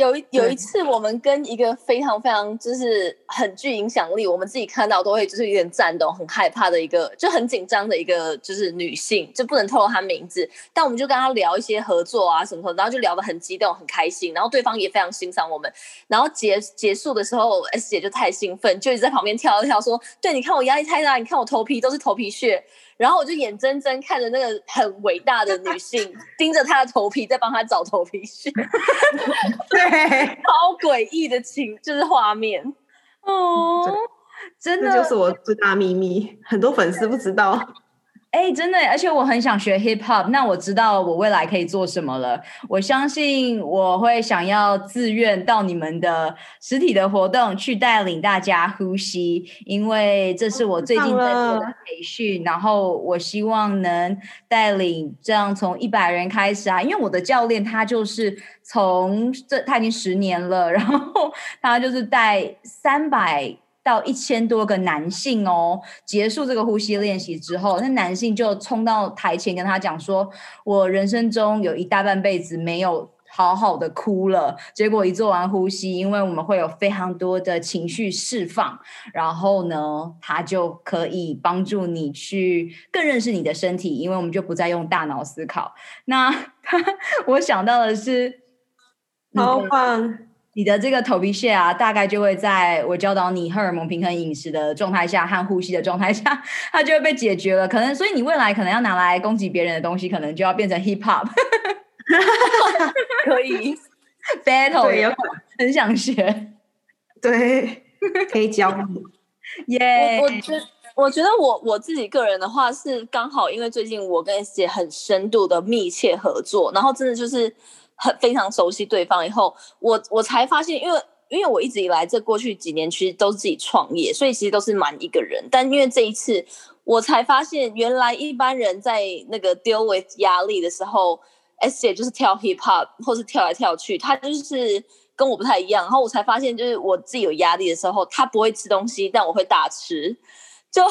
有一有一次，我们跟一个非常非常就是很具影响力，我们自己看到都会就是有点颤抖、很害怕的一个，就很紧张的一个就是女性，就不能透露她名字。但我们就跟她聊一些合作啊什么什么，然后就聊得很激动、很开心。然后对方也非常欣赏我们。然后结结束的时候，S 姐就太兴奋，就一直在旁边跳一跳，说：“对，你看我压力太大，你看我头皮都是头皮屑。”然后我就眼睁睁看着那个很伟大的女性 盯着她的头皮，在帮她找头皮屑，对，超诡异的情，就是画面哦，真的，这就是我最大秘密，很多粉丝不知道。哎，真的，而且我很想学 hip hop，那我知道我未来可以做什么了。我相信我会想要自愿到你们的实体的活动去带领大家呼吸，因为这是我最近在做的培训。然后我希望能带领这样从一百人开始啊，因为我的教练他就是从这他已经十年了，然后他就是带三百。到一千多个男性哦，结束这个呼吸练习之后，那男性就冲到台前跟他讲说：“我人生中有一大半辈子没有好好的哭了。”结果一做完呼吸，因为我们会有非常多的情绪释放，然后呢，他就可以帮助你去更认识你的身体，因为我们就不再用大脑思考。那 我想到的是，好棒。你的这个头皮屑啊，大概就会在我教导你荷尔蒙平衡饮食的状态下和呼吸的状态下，它就会被解决了。可能，所以你未来可能要拿来攻击别人的东西，可能就要变成 hip hop。可以 battle，也很想学。对，可以教你。耶、yeah！我我觉得，我觉得我我自己个人的话是刚好，因为最近我跟 S 姐很深度的密切合作，然后真的就是。很非常熟悉对方以后，我我才发现，因为因为我一直以来这过去几年其实都是自己创业，所以其实都是蛮一个人。但因为这一次，我才发现原来一般人在那个 deal with 压力的时候，S 姐就是跳 hip hop 或是跳来跳去，她就是跟我不太一样。然后我才发现，就是我自己有压力的时候，她不会吃东西，但我会大吃。就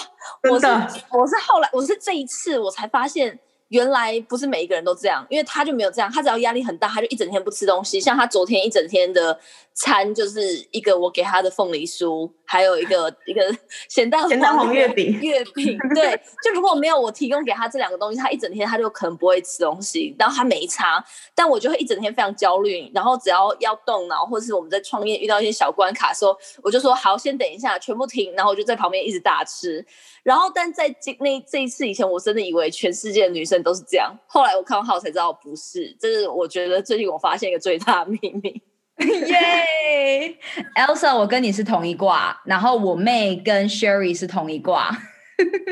我是我是后来我是这一次我才发现。原来不是每一个人都这样，因为他就没有这样。他只要压力很大，他就一整天不吃东西。像他昨天一整天的餐就是一个我给他的凤梨酥，还有一个一个咸蛋咸蛋黄月饼月饼。对，就如果没有我提供给他这两个东西，他一整天他就可能不会吃东西。然后他没差，但我就会一整天非常焦虑。然后只要要动脑，或是我们在创业遇到一些小关卡的时候，我就说好，先等一下，全部停。然后我就在旁边一直大吃。然后，但在这那这一次以前，我真的以为全世界的女生都是这样。后来我看到号才知道不是，这是我觉得最近我发现一个最大的秘密。耶，Elsa，我跟你是同一卦，然后我妹跟 Sherry 是同一卦。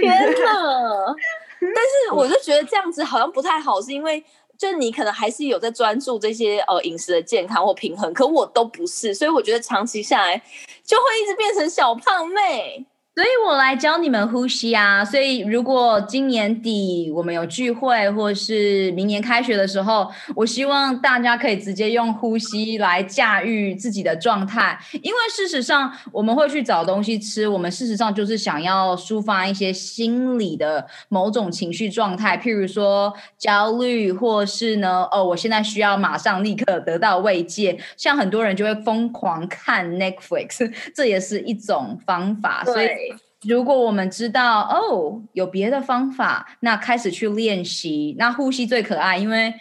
天哪！但是我就觉得这样子好像不太好，是因为就你可能还是有在专注这些呃饮食的健康或平衡，可我都不是，所以我觉得长期下来就会一直变成小胖妹。所以我来教你们呼吸啊！所以如果今年底我们有聚会，或是明年开学的时候，我希望大家可以直接用呼吸来驾驭自己的状态。因为事实上，我们会去找东西吃，我们事实上就是想要抒发一些心理的某种情绪状态，譬如说焦虑，或是呢，哦，我现在需要马上立刻得到慰藉。像很多人就会疯狂看 Netflix，这也是一种方法。所以。如果我们知道哦，有别的方法，那开始去练习。那呼吸最可爱，因为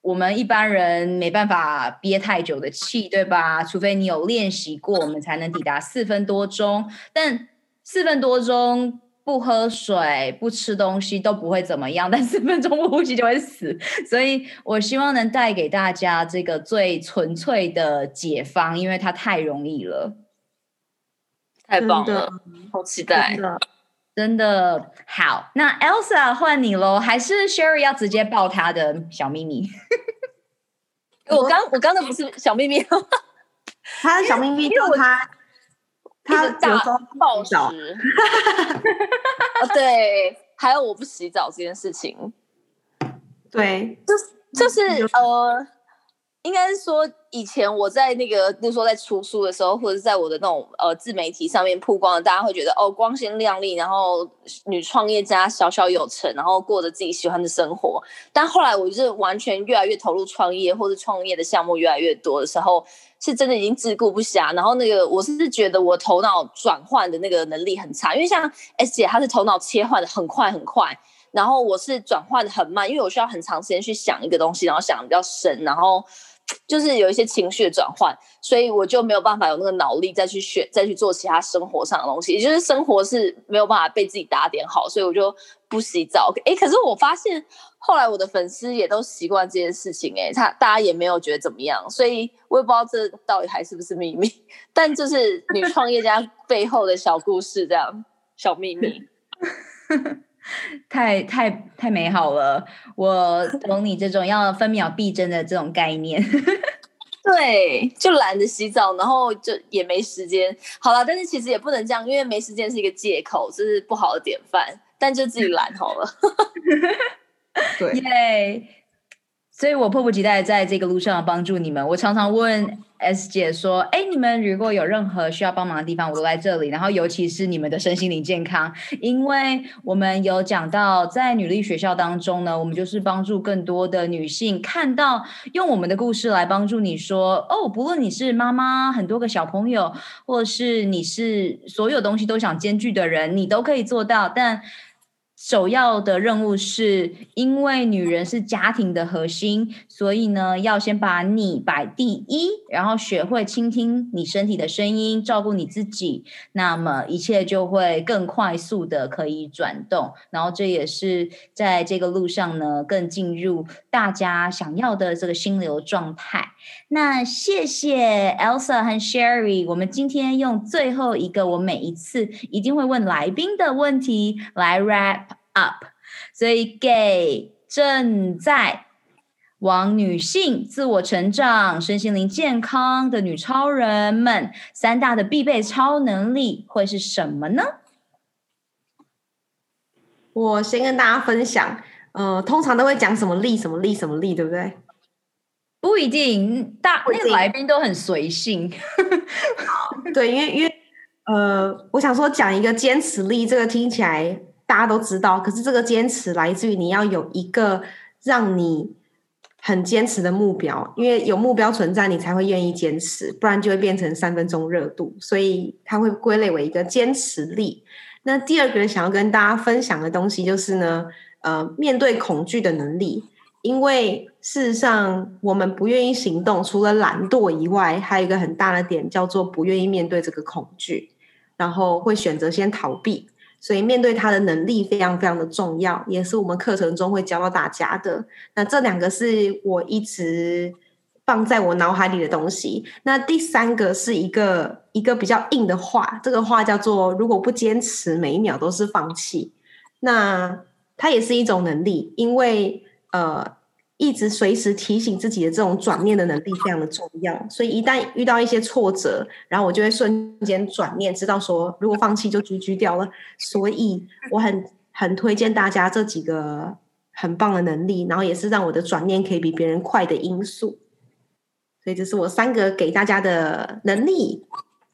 我们一般人没办法憋太久的气，对吧？除非你有练习过，我们才能抵达四分多钟。但四分多钟不喝水、不吃东西都不会怎么样，但四分钟不呼吸就会死。所以我希望能带给大家这个最纯粹的解方，因为它太容易了。太棒了，好期待！真的，真的好。那 Elsa 换你喽，还是 Sherry 要直接爆他的小秘密？我刚我刚才不是小秘密，他的小秘密就是他他大暴食。哦，对，还有我不洗澡这件事情。对，就是就是呃。应该是说，以前我在那个，比如说在出书的时候，或者在我的那种呃自媒体上面曝光，大家会觉得哦光鲜亮丽，然后女创业家小小有成，然后过着自己喜欢的生活。但后来我就是完全越来越投入创业，或者创业的项目越来越多的时候，是真的已经自顾不暇。然后那个我是觉得我头脑转换的那个能力很差，因为像 S 姐她是头脑切换的很快很快。然后我是转换的很慢，因为我需要很长时间去想一个东西，然后想的比较深，然后就是有一些情绪的转换，所以我就没有办法有那个脑力再去选，再去做其他生活上的东西，也就是生活是没有办法被自己打点好，所以我就不洗澡。哎，可是我发现后来我的粉丝也都习惯这件事情，哎，他大家也没有觉得怎么样，所以我也不知道这到底还是不是秘密，但就是女创业家背后的小故事，这样小秘密。太太太美好了，我 懂你这种要分秒必争的这种概念。对，就懒得洗澡，然后就也没时间。好了，但是其实也不能这样，因为没时间是一个借口，这是不好的典范。但就自己懒好了。对，耶、yeah！所以我迫不及待在这个路上帮助你们。我常常问。S 姐说：“哎，你们如果有任何需要帮忙的地方，我都在这里。然后，尤其是你们的身心灵健康，因为我们有讲到，在女力学校当中呢，我们就是帮助更多的女性看到，用我们的故事来帮助你说，哦，不论你是妈妈，很多个小朋友，或是你是所有东西都想兼具的人，你都可以做到。但首要的任务是，因为女人是家庭的核心，所以呢，要先把你摆第一，然后学会倾听你身体的声音，照顾你自己，那么一切就会更快速的可以转动。然后这也是在这个路上呢，更进入大家想要的这个心流状态。那谢谢 Elsa 和 Sherry，我们今天用最后一个我每一次一定会问来宾的问题来 wrap up，所以给正在往女性自我成长、身心灵健康的女超人们，三大的必备超能力会是什么呢？我先跟大家分享，呃，通常都会讲什么力、什么力、什么力，对不对？不一定，大那个来宾都很随性。对，因为因为呃，我想说讲一个坚持力，这个听起来大家都知道，可是这个坚持来自于你要有一个让你很坚持的目标，因为有目标存在，你才会愿意坚持，不然就会变成三分钟热度。所以它会归类为一个坚持力。那第二个想要跟大家分享的东西就是呢，呃，面对恐惧的能力。因为事实上，我们不愿意行动，除了懒惰以外，还有一个很大的点叫做不愿意面对这个恐惧，然后会选择先逃避。所以面对它的能力非常非常的重要，也是我们课程中会教到大家的。那这两个是我一直放在我脑海里的东西。那第三个是一个一个比较硬的话，这个话叫做：如果不坚持，每一秒都是放弃。那它也是一种能力，因为。呃，一直随时提醒自己的这种转念的能力非常的重要，所以一旦遇到一些挫折，然后我就会瞬间转念，知道说如果放弃就 GG 掉了。所以我很很推荐大家这几个很棒的能力，然后也是让我的转念可以比别人快的因素。所以这是我三个给大家的能力。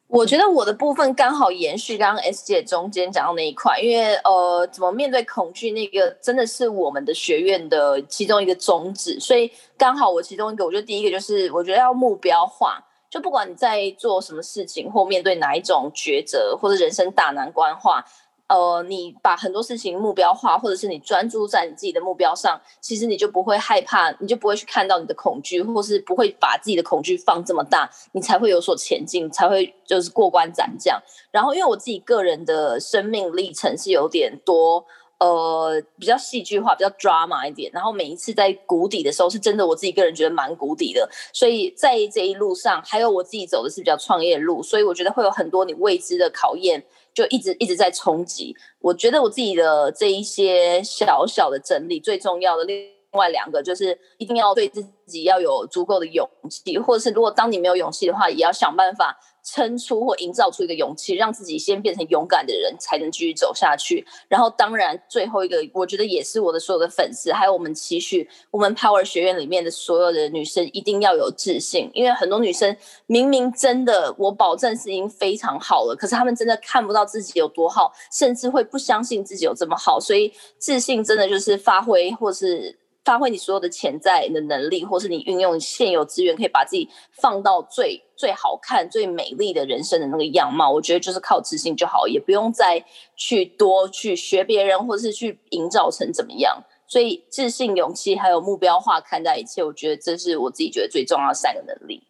我觉得我的部分刚好延续刚刚 S 姐中间讲到那一块，因为呃，怎么面对恐惧，那个真的是我们的学院的其中一个宗旨，所以刚好我其中一个，我觉得第一个就是我觉得要目标化，就不管你在做什么事情或面对哪一种抉择或者人生大难关化。呃，你把很多事情目标化，或者是你专注在你自己的目标上，其实你就不会害怕，你就不会去看到你的恐惧，或是不会把自己的恐惧放这么大，你才会有所前进，才会就是过关斩将。然后，因为我自己个人的生命历程是有点多，呃，比较戏剧化，比较 drama 一点。然后每一次在谷底的时候，是真的我自己个人觉得蛮谷底的。所以在这一路上，还有我自己走的是比较创业路，所以我觉得会有很多你未知的考验。就一直一直在冲击，我觉得我自己的这一些小小的整理，最重要的另外两个就是一定要对自己要有足够的勇气，或者是如果当你没有勇气的话，也要想办法。撑出或营造出一个勇气，让自己先变成勇敢的人，才能继续走下去。然后，当然，最后一个，我觉得也是我的所有的粉丝，还有我们期许我们 Power 学院里面的所有的女生，一定要有自信。因为很多女生明明真的，我保证是已经非常好了，可是她们真的看不到自己有多好，甚至会不相信自己有这么好。所以，自信真的就是发挥，或是。发挥你所有的潜在的能力，或是你运用现有资源，可以把自己放到最最好看、最美丽的人生的那个样貌。我觉得就是靠自信就好，也不用再去多去学别人，或是去营造成怎么样。所以，自信、勇气还有目标化看待一切，我觉得这是我自己觉得最重要的三个能力。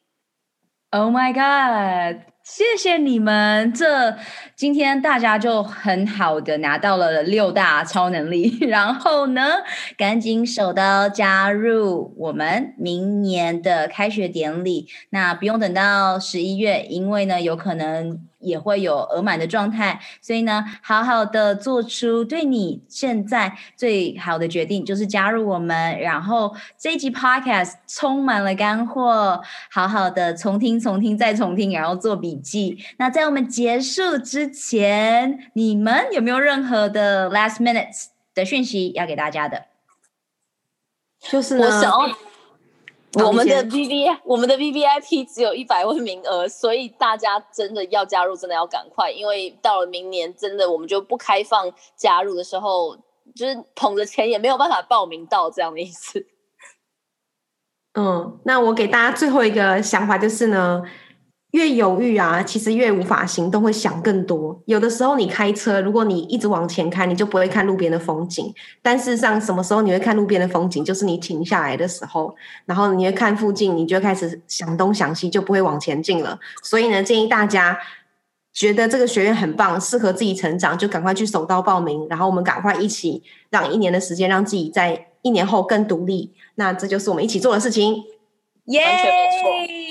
Oh my god！谢谢你们，这今天大家就很好的拿到了六大超能力，然后呢，赶紧手刀加入我们明年的开学典礼。那不用等到十一月，因为呢，有可能。也会有额满的状态，所以呢，好好的做出对你现在最好的决定，就是加入我们。然后这一集 Podcast 充满了干货，好好的重听、重听再重听，然后做笔记。那在我们结束之前，你们有没有任何的 last minutes 的讯息要给大家的？就是。我想我们的 V V 我们的 V V I P 只有一百位名额，所以大家真的要加入，真的要赶快，因为到了明年，真的我们就不开放加入的时候，就是捧着钱也没有办法报名到这样的意思。嗯，那我给大家最后一个想法就是呢。越犹豫啊，其实越无法行动，会想更多。有的时候你开车，如果你一直往前开，你就不会看路边的风景。但事实上，什么时候你会看路边的风景？就是你停下来的时候，然后你会看附近，你就开始想东想西，就不会往前进了。所以呢，建议大家觉得这个学院很棒，适合自己成长，就赶快去手刀报名。然后我们赶快一起让一年的时间，让自己在一年后更独立。那这就是我们一起做的事情。耶，完全没错。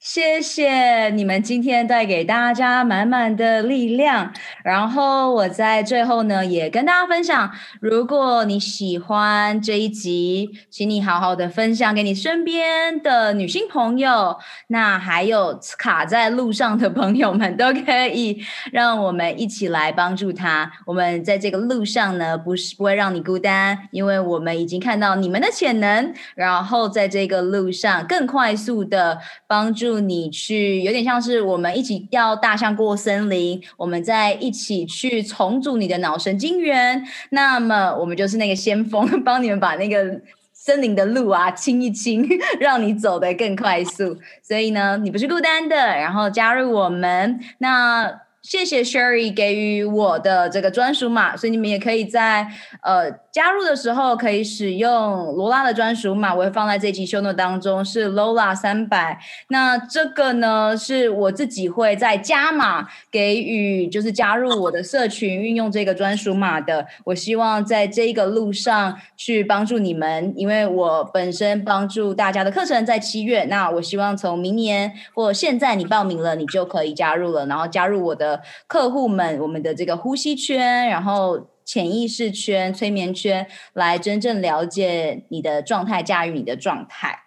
谢谢你们今天带给大家满满的力量。然后我在最后呢，也跟大家分享，如果你喜欢这一集，请你好好的分享给你身边的女性朋友。那还有卡在路上的朋友们，都可以让我们一起来帮助他。我们在这个路上呢，不是不会让你孤单，因为我们已经看到你们的潜能，然后在这个路上更快速的帮助。你去有点像是我们一起要大象过森林，我们再一起去重组你的脑神经元。那么我们就是那个先锋，帮你们把那个森林的路啊清一清，让你走得更快速。所以呢，你不是孤单的，然后加入我们那。谢谢 Sherry 给予我的这个专属码，所以你们也可以在呃加入的时候可以使用罗拉的专属码，我会放在这期 show note 当中，是 Lola 三百。那这个呢是我自己会在加码给予，就是加入我的社群运用这个专属码的。我希望在这个路上去帮助你们，因为我本身帮助大家的课程在七月，那我希望从明年或现在你报名了，你就可以加入了，然后加入我的。客户们，我们的这个呼吸圈，然后潜意识圈、催眠圈，来真正了解你的状态，驾驭你的状态。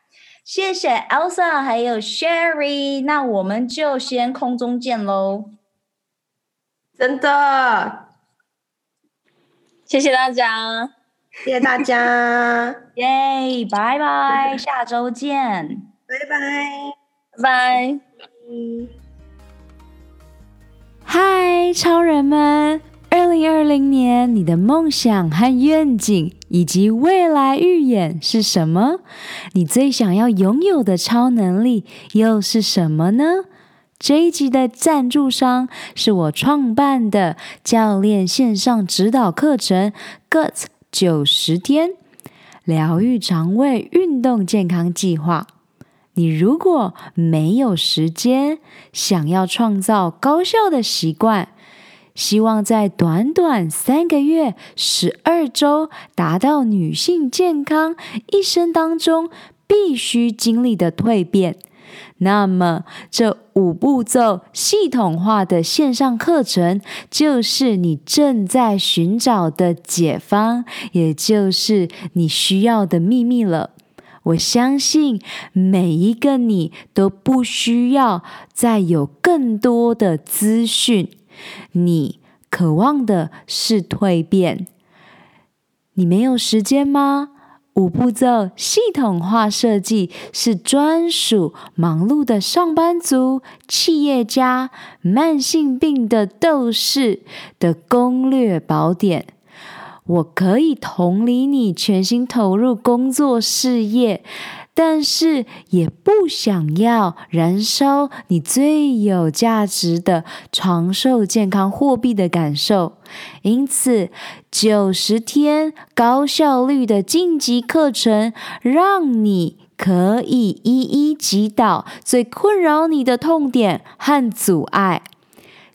谢谢 Elsa 还有 Sherry，那我们就先空中见喽。真的，谢谢大家，谢谢大家，耶，拜拜，下周见，拜拜，拜拜。嗨，超人们！二零二零年，你的梦想和愿景以及未来预演是什么？你最想要拥有的超能力又是什么呢？这一集的赞助商是我创办的教练线上指导课程 “GUTS 九十天疗愈肠胃运动健康计划”。你如果没有时间，想要创造高效的习惯，希望在短短三个月、十二周达到女性健康一生当中必须经历的蜕变，那么这五步骤系统化的线上课程就是你正在寻找的解方，也就是你需要的秘密了。我相信每一个你都不需要再有更多的资讯。你渴望的是蜕变。你没有时间吗？五步骤系统化设计是专属忙碌的上班族、企业家、慢性病的斗士的攻略宝典。我可以同理你全心投入工作事业，但是也不想要燃烧你最有价值的长寿健康货币的感受。因此，九十天高效率的晋级课程，让你可以一一击倒最困扰你的痛点和阻碍。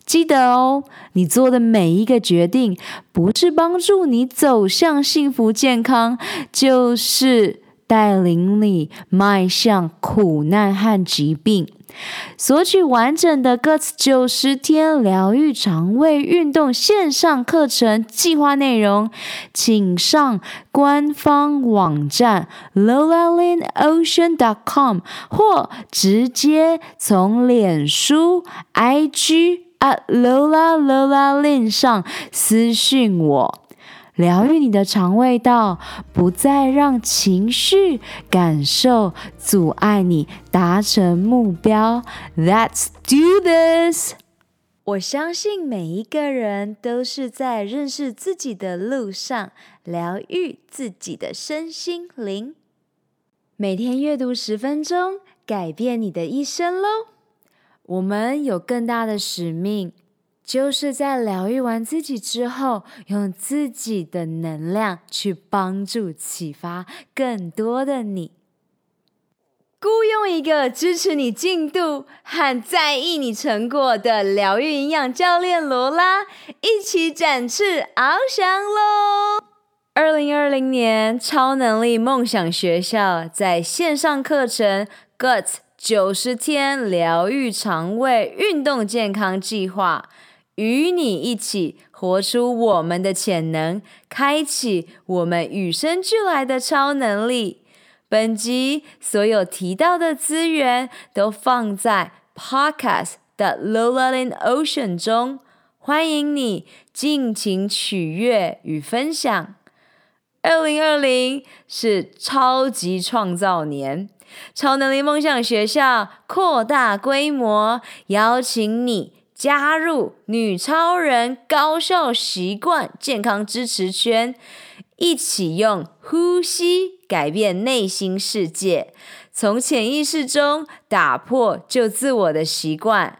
记得哦，你做的每一个决定，不是帮助你走向幸福健康，就是带领你迈向苦难和疾病。索取完整的 Guts 九十天疗愈肠胃运动线上课程计划内容，请上官方网站 lola lin ocean dot com，或直接从脸书 IG。啊，Lola Lola Lin 上私讯我，疗愈你的肠胃道，不再让情绪感受阻碍你达成目标。Let's do this！我相信每一个人都是在认识自己的路上，疗愈自己的身心灵。每天阅读十分钟，改变你的一生喽！我们有更大的使命，就是在疗愈完自己之后，用自己的能量去帮助、启发更多的你。雇佣一个支持你进度和在意你成果的疗愈营养教练罗拉，一起展翅翱翔喽！二零二零年超能力梦想学校在线上课程 Guts。九十天疗愈肠胃运动健康计划，与你一起活出我们的潜能，开启我们与生俱来的超能力。本集所有提到的资源都放在 Podcast 的 Lola in Ocean 中，欢迎你尽情取悦与分享。二零二零是超级创造年。超能力梦想学校扩大规模，邀请你加入女超人高效习惯健康支持圈，一起用呼吸改变内心世界，从潜意识中打破旧自我的习惯。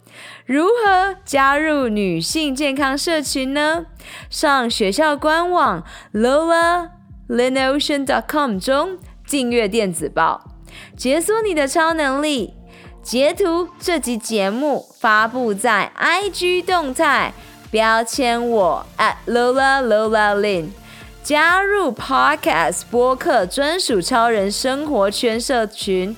如何加入女性健康社群呢？上学校官网 lolalinnocean.com 中订阅电子报，解锁你的超能力。截图这集节目发布在 IG 动态，标签我 at lola lola lin，加入 Podcast 播客专属超人生活圈社群。